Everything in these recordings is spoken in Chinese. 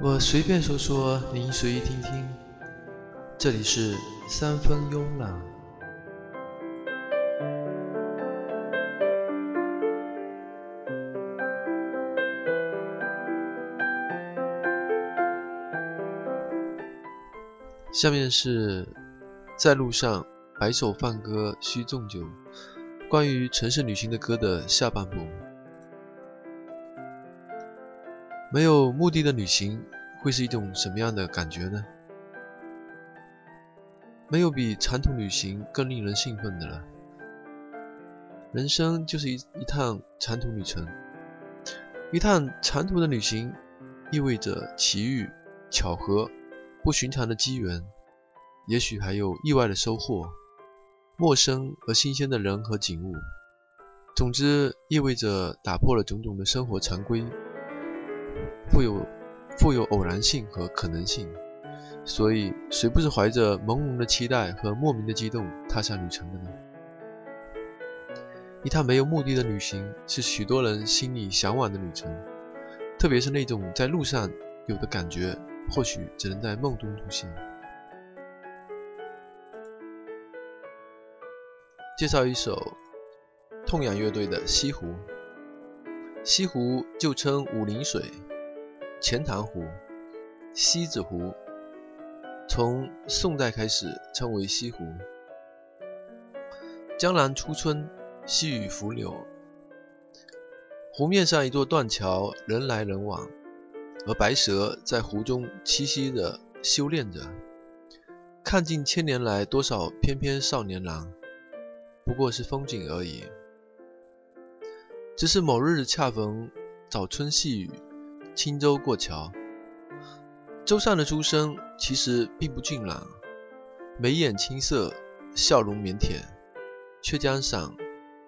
我随便说说，您随意听听。这里是三分慵懒。下面是在路上白首放歌须纵酒，关于城市旅行的歌的下半部。没有目的的旅行会是一种什么样的感觉呢？没有比长途旅行更令人兴奋的了。人生就是一一趟长途旅程，一趟长途的旅行意味着奇遇、巧合、不寻常的机缘，也许还有意外的收获，陌生而新鲜的人和景物。总之，意味着打破了种种的生活常规。富有富有偶然性和可能性，所以谁不是怀着朦胧的期待和莫名的激动踏上旅程的呢？一趟没有目的的旅行是许多人心里向往的旅程，特别是那种在路上有的感觉，或许只能在梦中出现。介绍一首痛仰乐队的《西湖》，西湖就称武陵水。钱塘湖、西子湖，从宋代开始称为西湖。江南初春，细雨拂柳，湖面上一座断桥，人来人往，而白蛇在湖中栖息着、修炼着。看尽千年来多少翩翩少年郎，不过是风景而已。只是某日恰逢早春细雨。轻舟过桥，舟上的书生其实并不俊朗，眉眼青涩，笑容腼腆，却将伞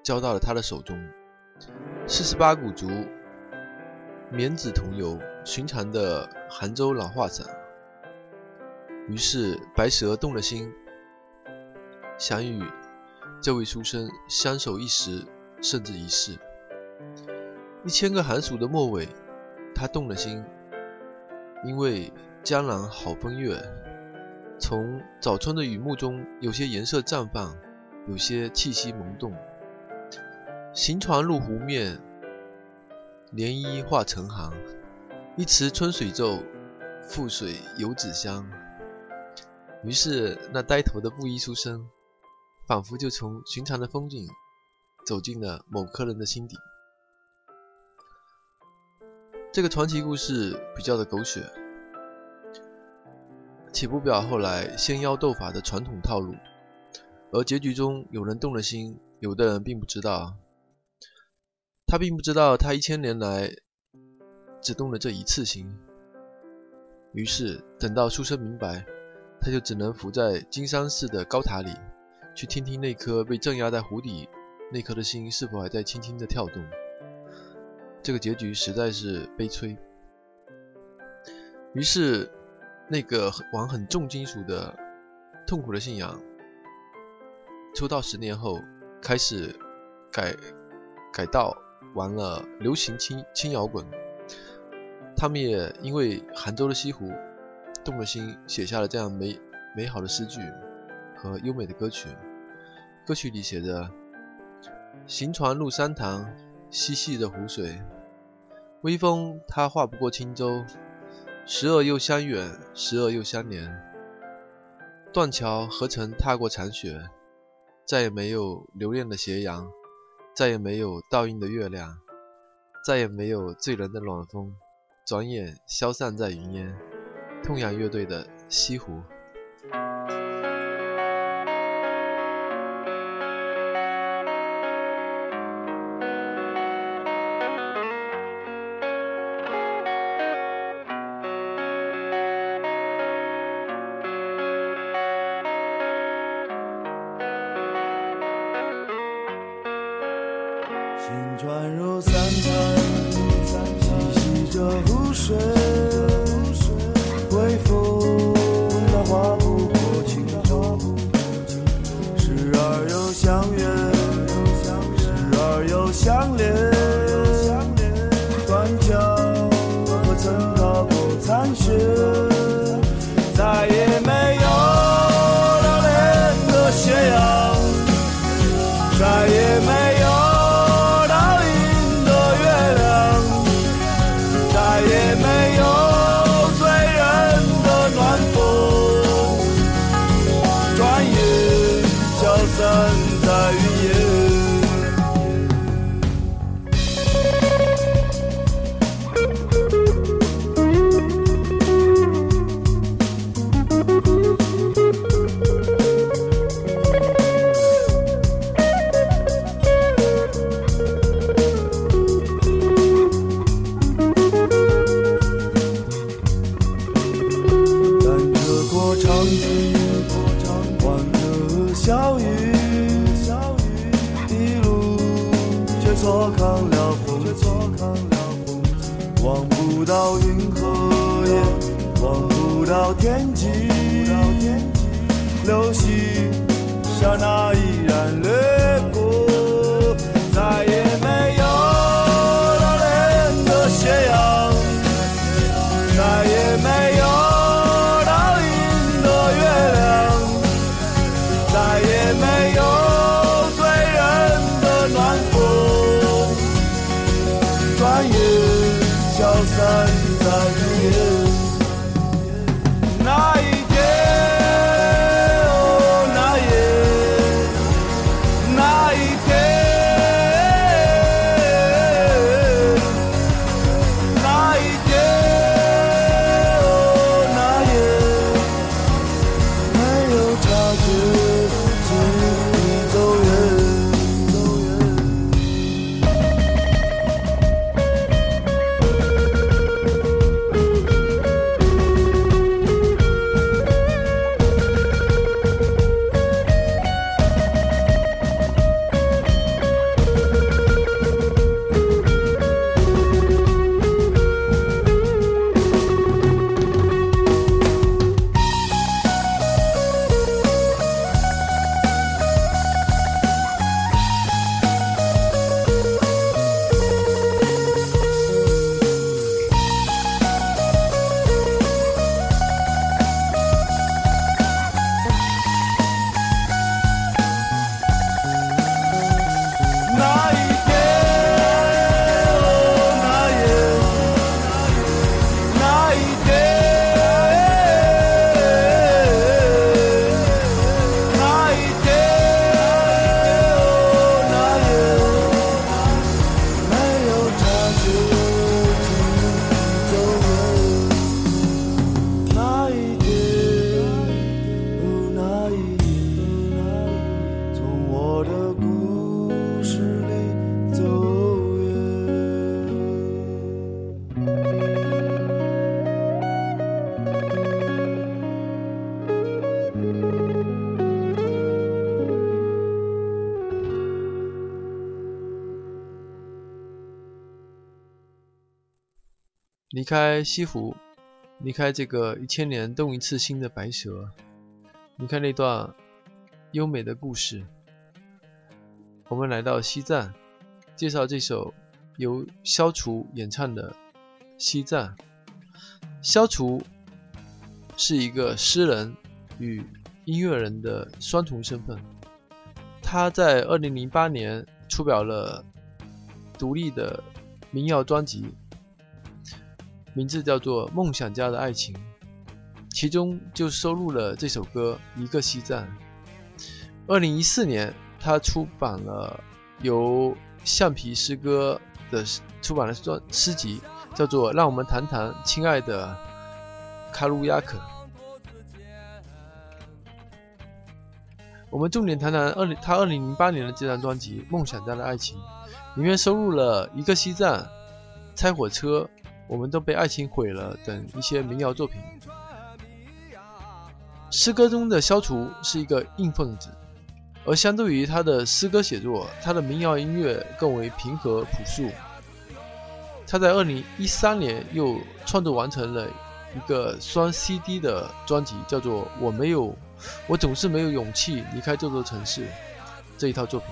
交到了他的手中。四十八股竹，棉子桐油，寻常的杭州老画伞。于是白蛇动了心，想与这位书生相守一时，甚至一世。一千个寒暑的末尾。他动了心，因为江南好风月，从早春的雨幕中，有些颜色绽放，有些气息萌动。行船入湖面，涟漪化成行，一池春水皱，覆水游子香。于是那呆头的布衣书生，仿佛就从寻常的风景，走进了某客人的心底。这个传奇故事比较的狗血，岂不表后来仙妖斗法的传统套路？而结局中有人动了心，有的人并不知道。他并不知道，他一千年来只动了这一次心。于是等到书生明白，他就只能伏在金山寺的高塔里，去听听那颗被镇压在湖底那颗的心是否还在轻轻的跳动。这个结局实在是悲催。于是，那个玩很重金属的痛苦的信仰，出道十年后开始改改道玩了流行轻轻摇滚。他们也因为杭州的西湖动了心，写下了这样美美好的诗句和优美的歌曲。歌曲里写着：“行船入山塘。”嬉戏的湖水，微风它划不过轻舟，时而又相远，时而又相连。断桥何曾踏过残雪？再也没有留恋的斜阳，再也没有倒映的月亮，再也没有醉人的暖风，转眼消散在云烟。痛仰乐队的《西湖》。离开西湖，离开这个一千年动一次心的白蛇，离开那段优美的故事，我们来到西藏，介绍这首由消除演唱的《西藏》。消除是一个诗人与音乐人的双重身份。他在2008年出表了独立的民谣专辑，名字叫做《梦想家的爱情》，其中就收录了这首歌《一个西藏》。2014年，他出版了由橡皮诗歌的出版了专诗集，叫做《让我们谈谈亲爱的卡鲁亚克》。我们重点谈谈二零他二零零八年的这张专辑《梦想家的爱情》，里面收录了一个西藏、拆火车、我们都被爱情毁了等一些民谣作品。诗歌中的消除是一个硬分子，而相对于他的诗歌写作，他的民谣音乐更为平和朴素。他在二零一三年又创作完成了一个双 CD 的专辑，叫做《我没有，我总是没有勇气离开这座城市》这一套作品，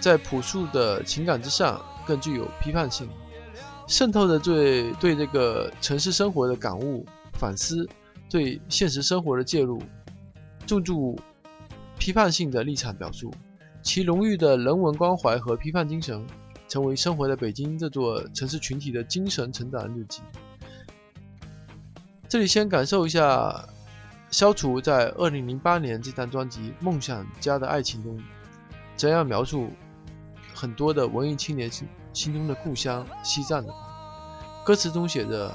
在朴素的情感之上更具有批判性，渗透着对对这个城市生活的感悟、反思，对现实生活的介入，重注批判性的立场表述，其浓郁的人文关怀和批判精神，成为生活在北京这座城市群体的精神成长日记。这里先感受一下消除在2008年这张专辑《梦想家的爱情》中怎样描述很多的文艺青年心中的故乡西藏的。歌词中写着：“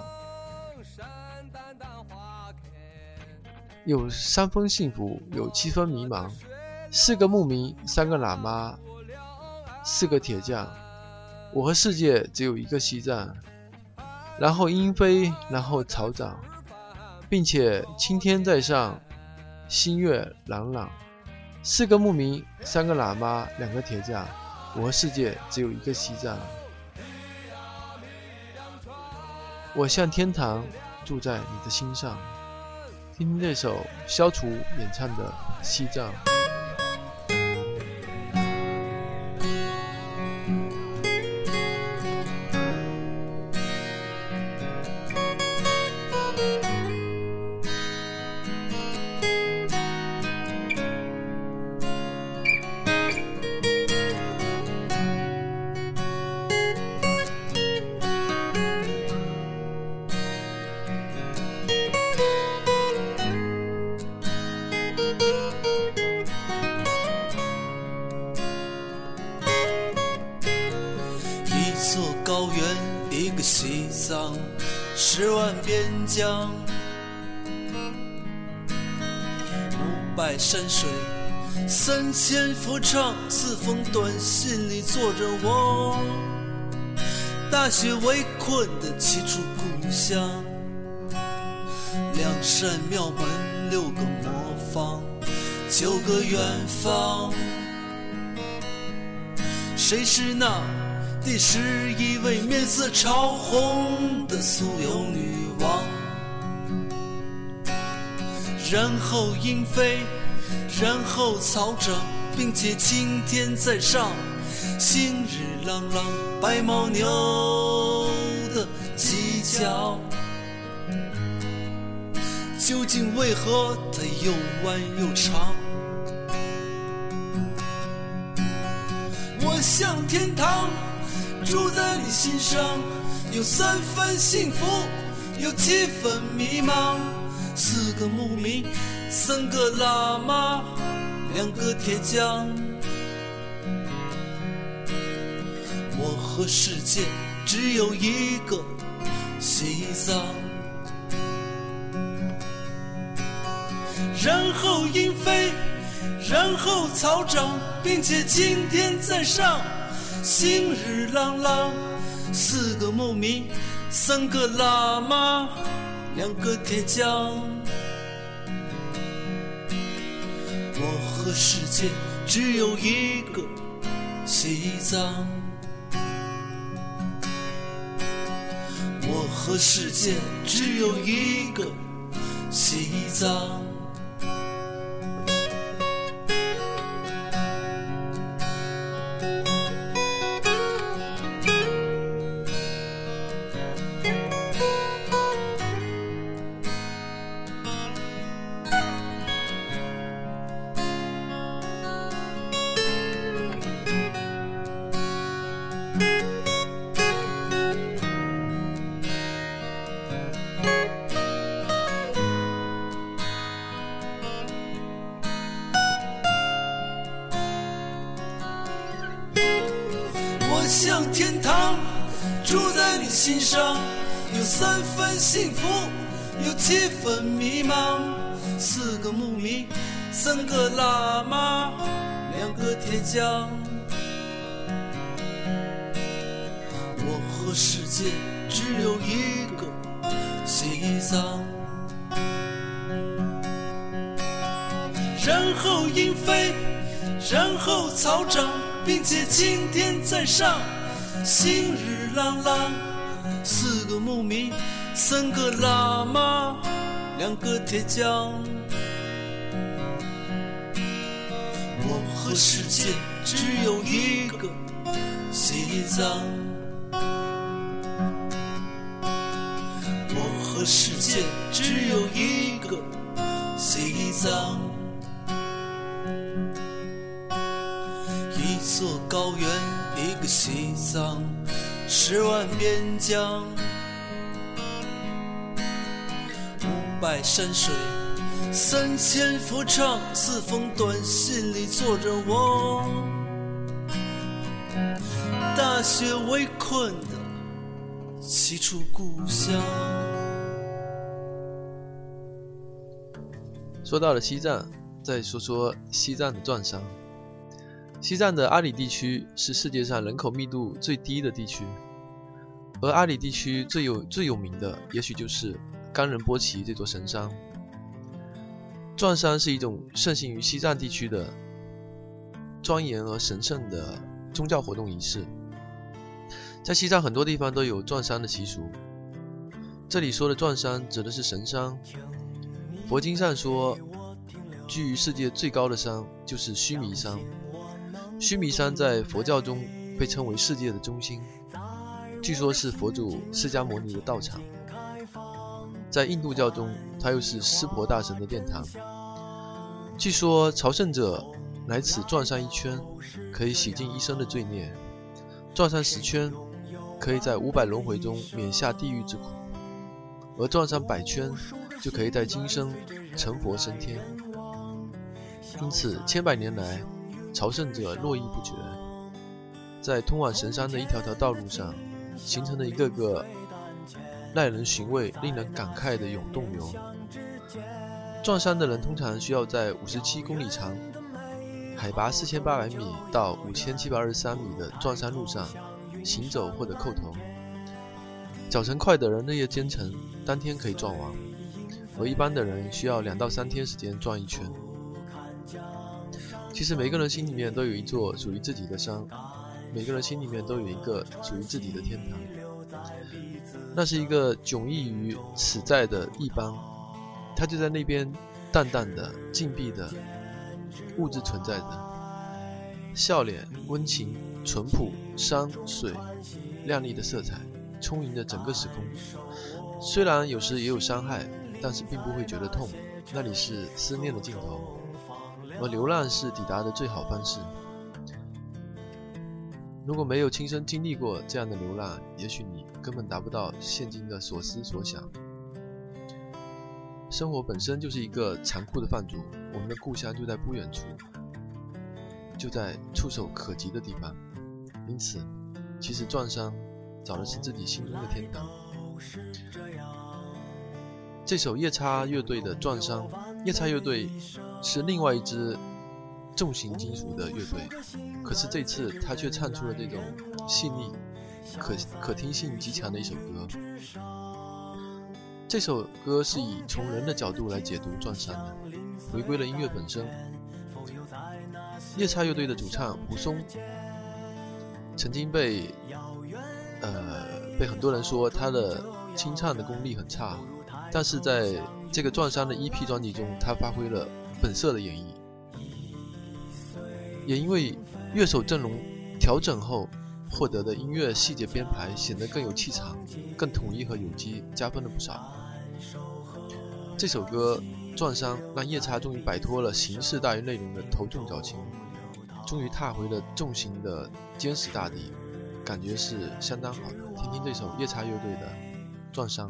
有三分幸福，有七分迷茫。四个牧民，三个喇嘛，四个铁匠。我和世界只有一个西藏。然后鹰飞，然后草长。”并且青天在上，星月朗朗。四个牧民，三个喇嘛，两个铁匠。我和世界只有一个西藏。我像天堂，住在你的心上。听听这首消除演唱的《西藏》。五百山水，三千佛唱，四封短信里坐着我。大雪围困的七处故乡，两扇庙门，六个磨坊，九个远方。谁是那？第十一位面色潮红的酥油女王，然后鹰飞，然后草长，并且青天在上，星日朗朗，白牦牛的犄角，究竟为何它又弯又长？我向天堂。住在你心上，有三分幸福，有七分迷茫。四个牧民，三个喇嘛，两个铁匠。我和世界只有一个西藏。然后鹰飞，然后草长，并且青天在上。星日朗朗，四个牧民，三个喇嘛，两个铁匠。和世界只有一个西藏。我和世界只有一个西藏。心上，有三分幸福，有七分迷茫。四个牧民，三个喇嘛，两个铁匠。我和世界只有一个西藏。然后鹰飞，然后草长。并且青天在上，星日朗朗。四个牧民，三个喇嘛，两个铁匠。我和世界只有一个西藏。我和世界只有一个西藏。一座高原，一个西藏，十万边疆，五百山水，三千佛唱，四封短信里坐着我，大雪围困的七处故乡。说到了西藏，再说说西藏的壮山。西藏的阿里地区是世界上人口密度最低的地区，而阿里地区最有最有名的，也许就是冈仁波齐这座神山。壮山是一种盛行于西藏地区的庄严而神圣的宗教活动仪式，在西藏很多地方都有壮山的习俗。这里说的壮山指的是神山。佛经上说，居于世界最高的山就是须弥山。须弥山在佛教中被称为世界的中心，据说是佛祖释迦牟尼的道场。在印度教中，它又是湿婆大神的殿堂。据说朝圣者来此转上一圈，可以洗净一生的罪孽；转上十圈，可以在五百轮回中免下地狱之苦；而转上百圈，就可以在今生成佛升天。因此，千百年来。朝圣者络绎不绝，在通往神山的一条条道路上，形成了一个个耐人寻味、令人感慨的涌动流。撞山的人通常需要在五十七公里长、海拔四千八百米到五千七百二十三米的撞山路上行走或者叩头。脚程快的人日夜兼程，当天可以撞完；而一般的人需要两到三天时间转一圈。其实每个人心里面都有一座属于自己的山，每个人心里面都有一个属于自己的天堂。那是一个迥异于此在的一邦，它就在那边，淡淡的、静谧的物质存在着，笑脸温情、淳朴，山水亮丽的色彩充盈着整个时空。虽然有时也有伤害，但是并不会觉得痛。那里是思念的尽头。而流浪是抵达的最好方式。如果没有亲身经历过这样的流浪，也许你根本达不到现今的所思所想。生活本身就是一个残酷的放逐，我们的故乡就在不远处，就在触手可及的地方。因此，其实撞山找的是自己心中的天堂。这首夜叉乐队的《撞伤》，夜叉乐队是另外一支重型金属的乐队，可是这次他却唱出了这种细腻、可可听性极强的一首歌。这首歌是以从人的角度来解读撞伤的，回归了音乐本身。夜叉乐队的主唱胡松曾经被呃被很多人说他的清唱的功力很差。但是在这个撞山的 EP 专辑中，他发挥了本色的演绎，也因为乐手阵容调整后获得的音乐细节编排显得更有气场、更统一和有机，加分了不少。这首歌《撞山》让夜叉终于摆脱了形式大于内容的头重脚轻，终于踏回了重型的坚实大地，感觉是相当好的。听听这首夜叉乐队的《撞山》。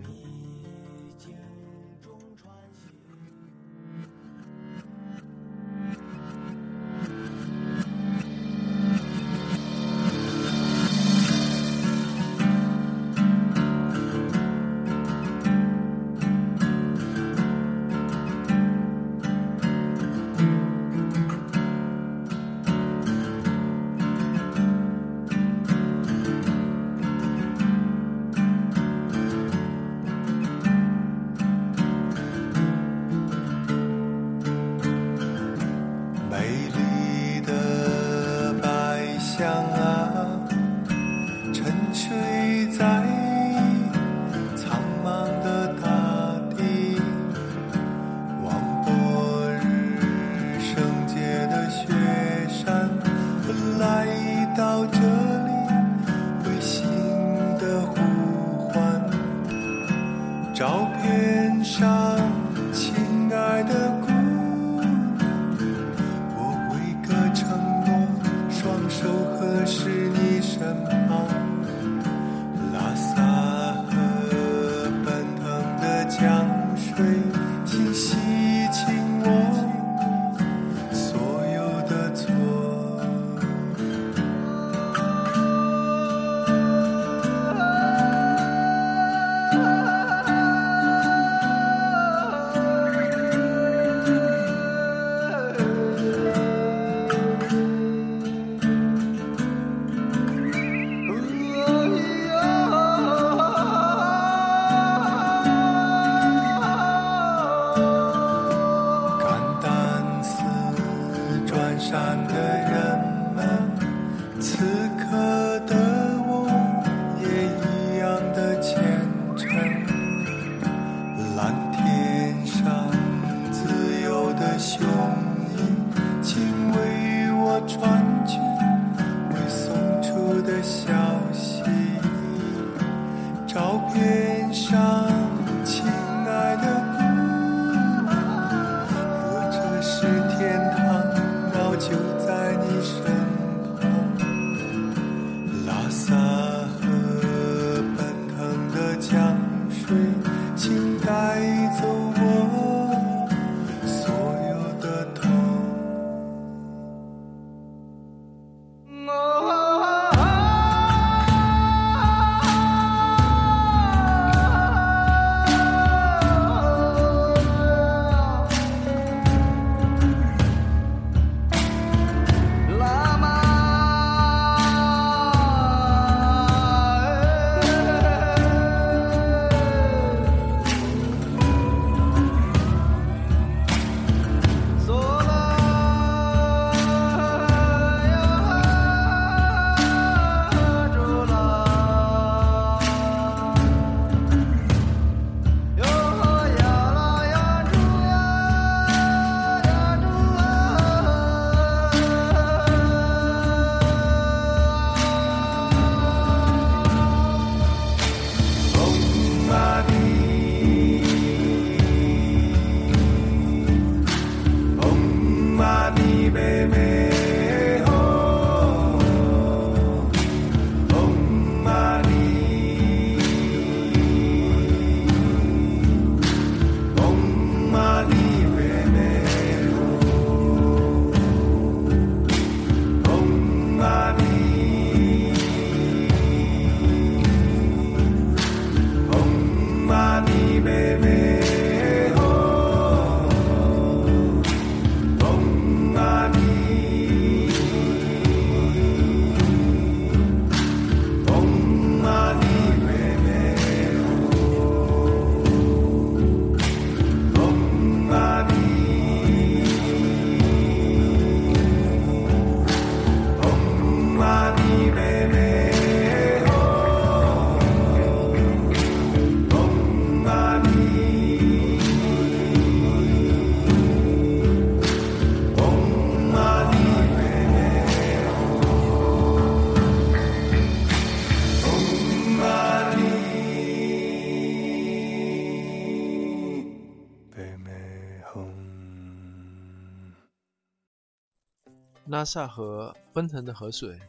拉萨河奔腾的河水，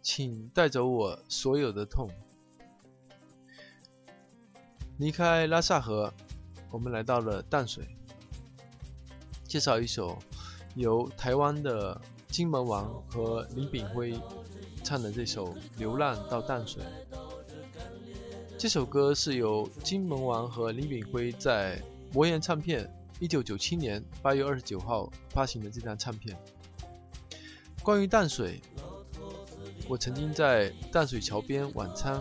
请带走我所有的痛。离开拉萨河，我们来到了淡水。介绍一首由台湾的金门王和林炳辉唱的这首《流浪到淡水》。这首歌是由金门王和林炳辉在魔岩唱片1997年8月29号发行的这张唱片。关于淡水，我曾经在淡水桥边晚餐，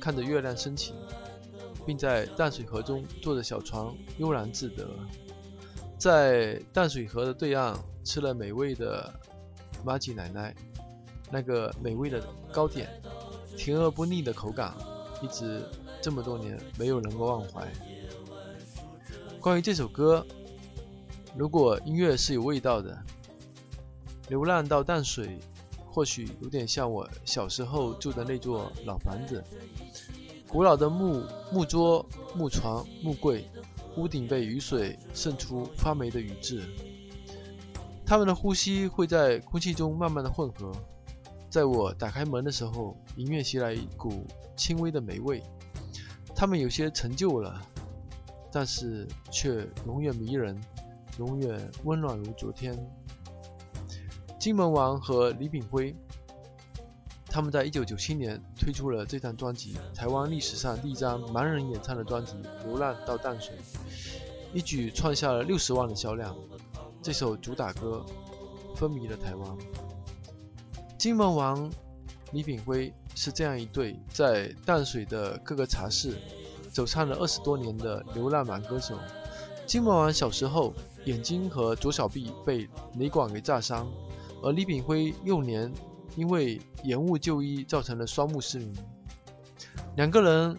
看着月亮升起，并在淡水河中坐着小船悠然自得，在淡水河的对岸吃了美味的玛吉奶奶，那个美味的糕点，甜而不腻的口感，一直这么多年没有能够忘怀。关于这首歌，如果音乐是有味道的，流浪到淡水，或许有点像我小时候住的那座老房子，古老的木木桌、木床、木柜，屋顶被雨水渗出发霉的雨渍。它们的呼吸会在空气中慢慢的混合，在我打开门的时候，迎面袭来一股轻微的霉味。他们有些陈旧了，但是却永远迷人，永远温暖如昨天。金门王和李炳辉，他们在一九九七年推出了这张专辑，台湾历史上第一张盲人演唱的专辑《流浪到淡水》，一举创下了六十万的销量。这首主打歌风靡了台湾。金门王李炳辉是这样一对在淡水的各个茶室走唱了二十多年的流浪男歌手。金门王小时候眼睛和左小臂被雷管给炸伤。而李炳辉幼年因为延误就医，造成了双目失明。两个人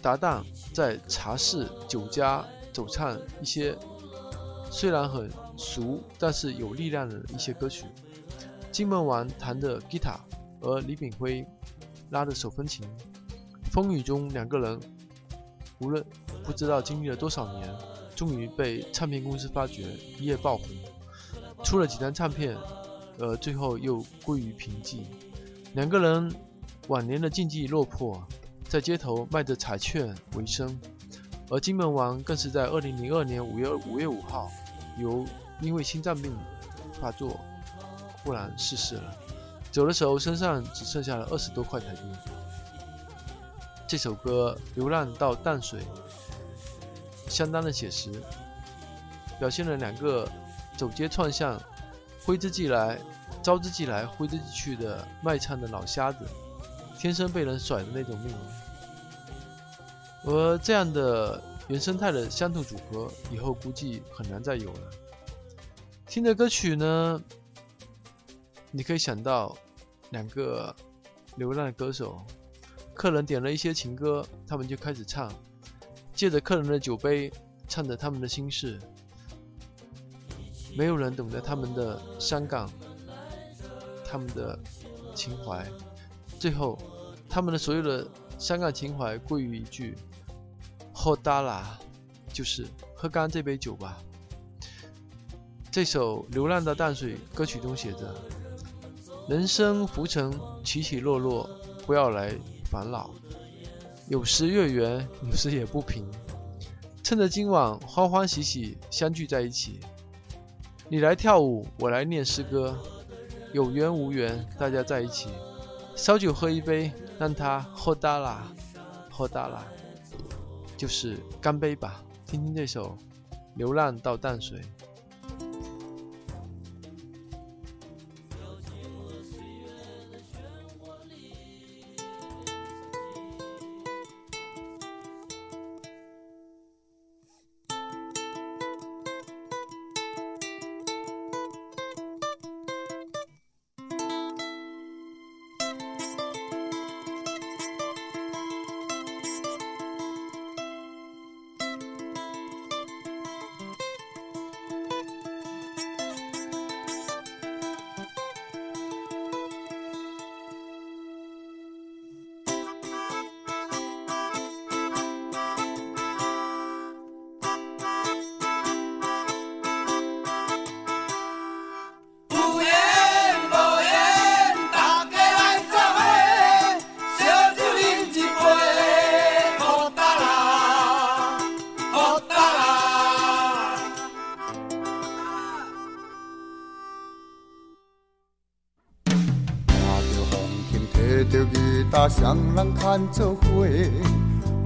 搭档在茶室、酒家走唱一些虽然很俗，但是有力量的一些歌曲。金门王弹的吉他，而李炳辉拉的手风琴。风雨中，两个人无论不知道经历了多少年，终于被唱片公司发掘，一夜爆红，出了几张唱片。而，最后又归于平静。两个人晚年的境地落魄，在街头卖着彩券为生。而金门王更是在二零零二年五月五月五号，由因为心脏病发作，忽然逝世了。走的时候身上只剩下了二十多块台币。这首歌《流浪到淡水》相当的写实，表现了两个走街串巷。挥之即来，招之即来，挥之即去的卖唱的老瞎子，天生被人甩的那种命。而这样的原生态的乡土组合，以后估计很难再有了。听着歌曲呢，你可以想到两个流浪的歌手，客人点了一些情歌，他们就开始唱，借着客人的酒杯，唱着他们的心事。没有人懂得他们的伤感，他们的情怀，最后，他们的所有的伤感情怀归于一句“喝大啦”，就是喝干这杯酒吧。这首《流浪的淡水》歌曲中写着：“人生浮沉起起落落，不要来烦恼。有时月圆，有时也不平。趁着今晚欢欢喜喜相聚在一起。”你来跳舞，我来念诗歌，有缘无缘，大家在一起，烧酒喝一杯，让它喝大啦，喝大啦，就是干杯吧。听听这首《流浪到淡水》。人人牵做伙，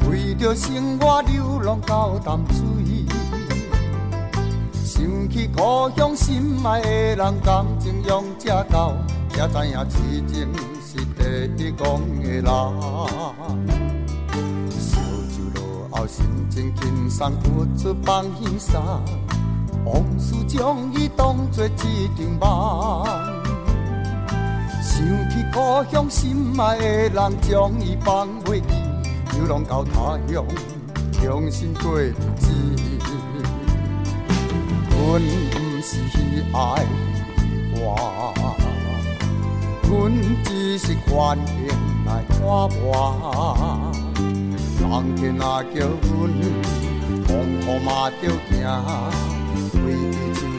为着生活流浪到淡水。想起故乡心爱的人，感情用这厚，才知影痴情是第一讲的人。烧酒落后，心情轻松，不出放轻松，往事将伊当作一场梦。想起故乡心爱的人，将伊放袂记，流浪到他乡，重新过日子。阮不是爱我，阮只是愿意来看我。人天若叫阮，风雨嘛着行，为伊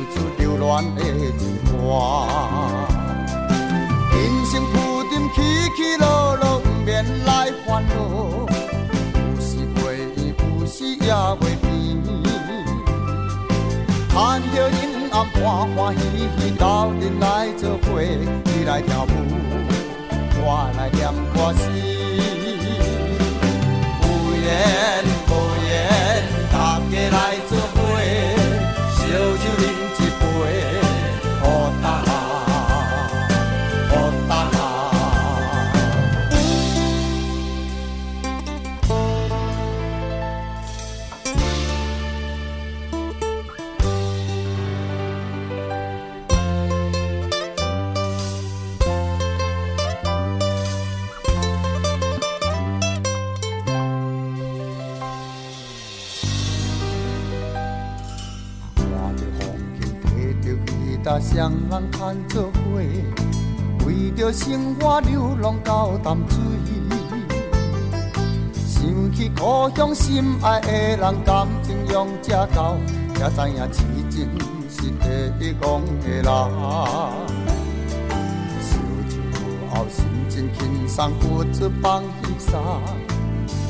唱出流恋的情歌。起起落落，不免来烦恼。有时袂意，有时也袂甜。看着阴暗，欢欢喜喜，斗阵来做伙，你来跳舞，我来念歌词。不言不。双人牵做伙，为着生活流浪到淡水。想起故乡心爱的人，感情用这厚，才知影痴情是第一戆的人。烧酒后，心情轻松，不出放轻松，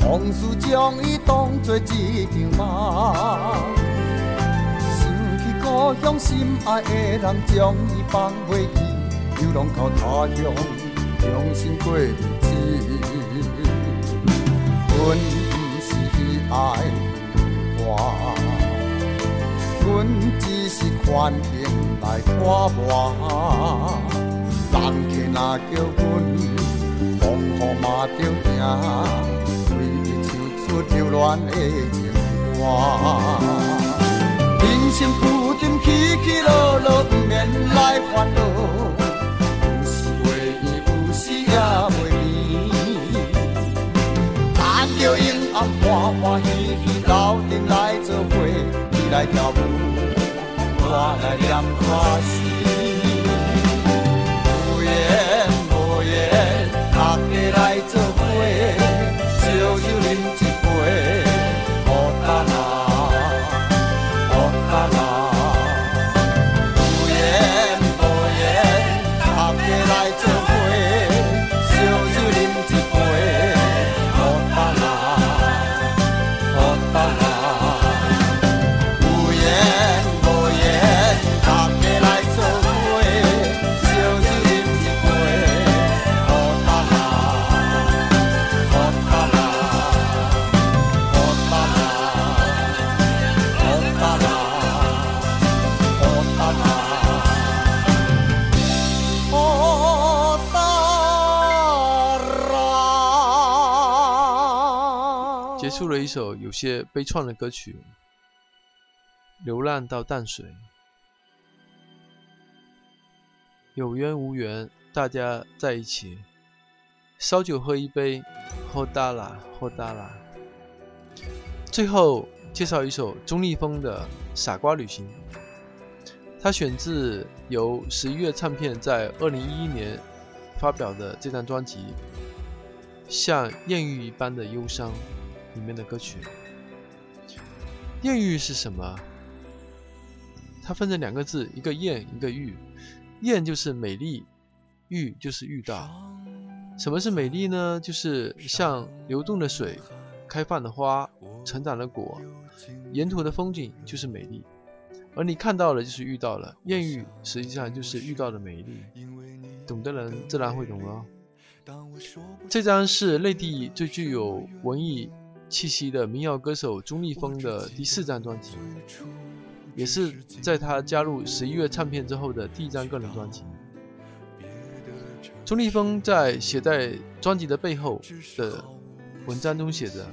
往事将伊当作一场梦。故乡心爱的人，将伊放袂记，流浪到他乡，重新过日子。阮不是爱花，阮只是宽容来看磨。人客若叫阮，风雨嘛着行，为伊唱出流恋的情歌。人生来念歌词。一首有些悲怆的歌曲，《流浪到淡水》。有缘无缘，大家在一起，烧酒喝一杯，喝大啦，喝大啦。最后介绍一首钟立风的《傻瓜旅行》，它选自由十一月唱片在二零一一年发表的这张专辑《像艳遇一般的忧伤》里面的歌曲。艳遇是什么？它分成两个字，一个艳，一个遇。艳就是美丽，遇就是遇到。什么是美丽呢？就是像流动的水、开放的花、成长的果，沿途的风景就是美丽。而你看到了，就是遇到了。艳遇实际上就是遇到的美丽，懂的人自然会懂了。这张是内地最具有文艺气息的民谣歌手钟立风的第四张专辑，也是在他加入十一月唱片之后的第一张个人专辑。钟立风在写在专辑的背后的文章中写着：“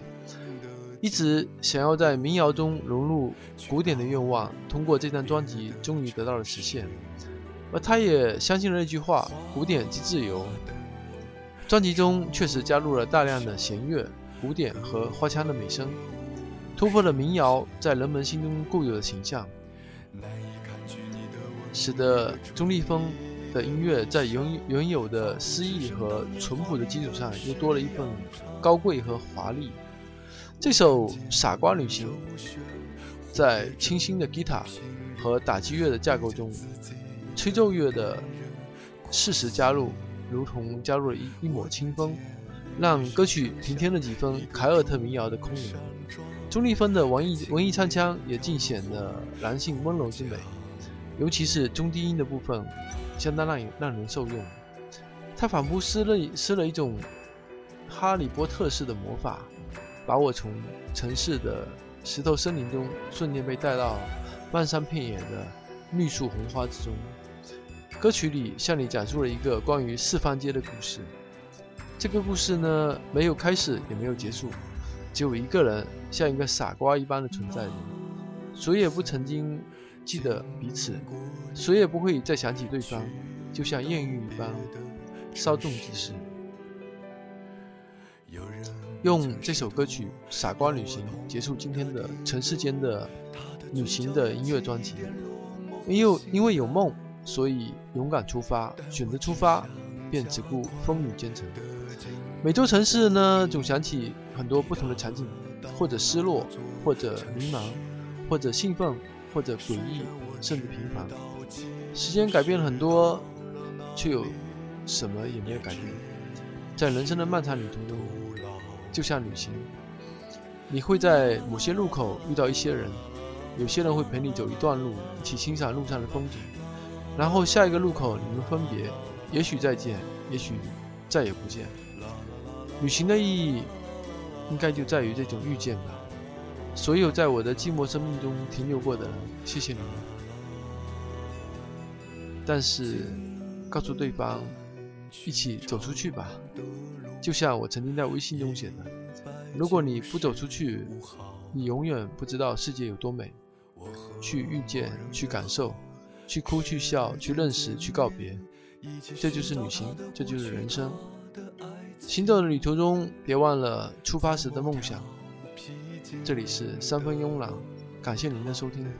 一直想要在民谣中融入古典的愿望，通过这张专辑终于得到了实现。”而他也相信了那句话：“古典即自由。”专辑中确实加入了大量的弦乐、古典和花腔的美声，突破了民谣在人们心中固有的形象，使得钟立风的音乐在原原有的诗意和淳朴的基础上，又多了一份高贵和华丽。这首《傻瓜旅行》在清新的吉他和打击乐的架构中，吹奏乐的适时加入，如同加入了一一抹清风，让歌曲平添了几分凯尔特民谣的空灵。钟立风的文艺文艺唱腔也尽显了男性温柔之美，尤其是中低音的部分，相当让让人受用。他仿佛施了施了一种哈利波特式的魔法，把我从城市的石头森林中瞬间被带到漫山遍野的绿树红花之中。歌曲里向你讲述了一个关于四方街的故事。这个故事呢，没有开始，也没有结束。只有一个人像一个傻瓜一般的存在着，谁也不曾经记得彼此，谁也不会再想起对方，就像艳遇一般，稍纵即逝。用这首歌曲《傻瓜旅行》结束今天的城市间的旅行的音乐专辑。因为因为有梦，所以勇敢出发，选择出发，便只顾风雨兼程。每座城市呢，总想起很多不同的场景，或者失落，或者迷茫，或者兴奋，或者诡异，甚至平凡。时间改变了很多，却有什么也没有改变。在人生的漫长旅途中，就像旅行，你会在某些路口遇到一些人，有些人会陪你走一段路，一起欣赏路上的风景，然后下一个路口你们分别，也许再见，也许再也不见。旅行的意义，应该就在于这种遇见吧。所有在我的寂寞生命中停留过的人，谢谢你们。但是，告诉对方，一起走出去吧。就像我曾经在微信中写的：如果你不走出去，你永远不知道世界有多美。去遇见，去感受，去哭，去笑，去认识，去告别。这就是旅行，这就是人生。行走的旅途中，别忘了出发时的梦想。这里是三分慵懒，感谢您的收听，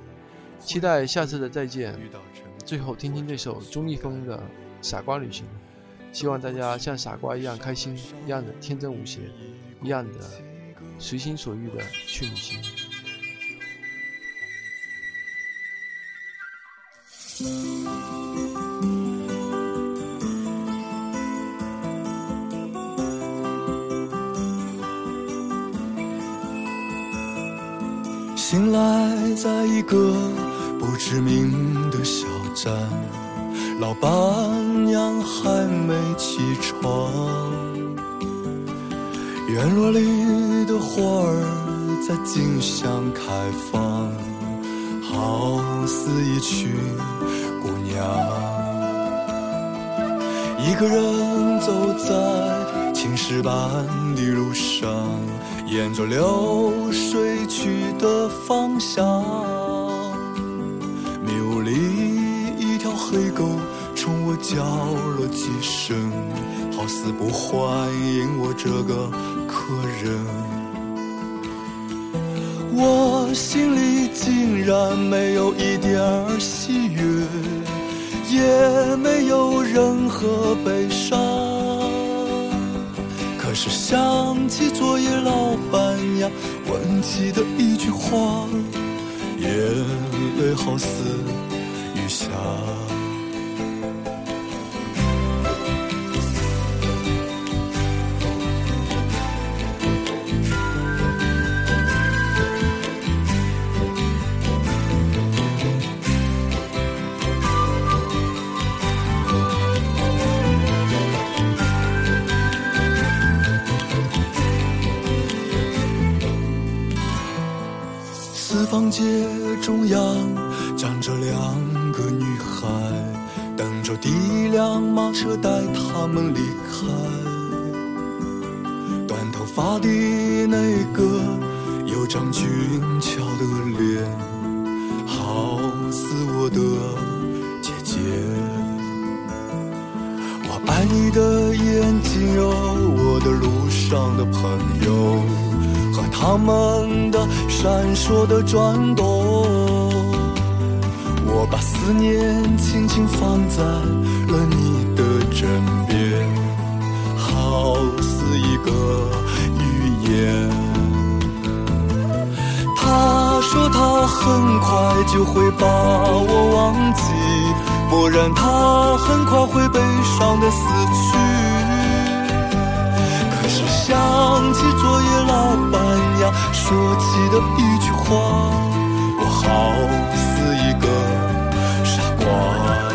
期待下次的再见。最后，听听这首钟立风的《傻瓜旅行》，希望大家像傻瓜一样开心，一样的天真无邪，一样的随心所欲的去旅行。在一个不知名的小站，老板娘还没起床。院落里的花儿在竞相开放，好似一群姑娘。一个人走在青石板的路上。沿着流水去的方向，迷雾里一条黑狗冲我叫了几声，好似不欢迎我这个客人。我心里竟然没有一点儿喜悦，也没有任何悲伤。可是想起昨夜老板娘问起的一句话，眼泪好似中央站着两个女孩，等着第一辆马车带她们离开。他们的闪烁的转动，我把思念轻轻放在了你的枕边，好似一个语言。他说他很快就会把我忘记，不然他很快会悲伤的死去。可是想起昨夜老板说起的一句话我好似一个傻瓜。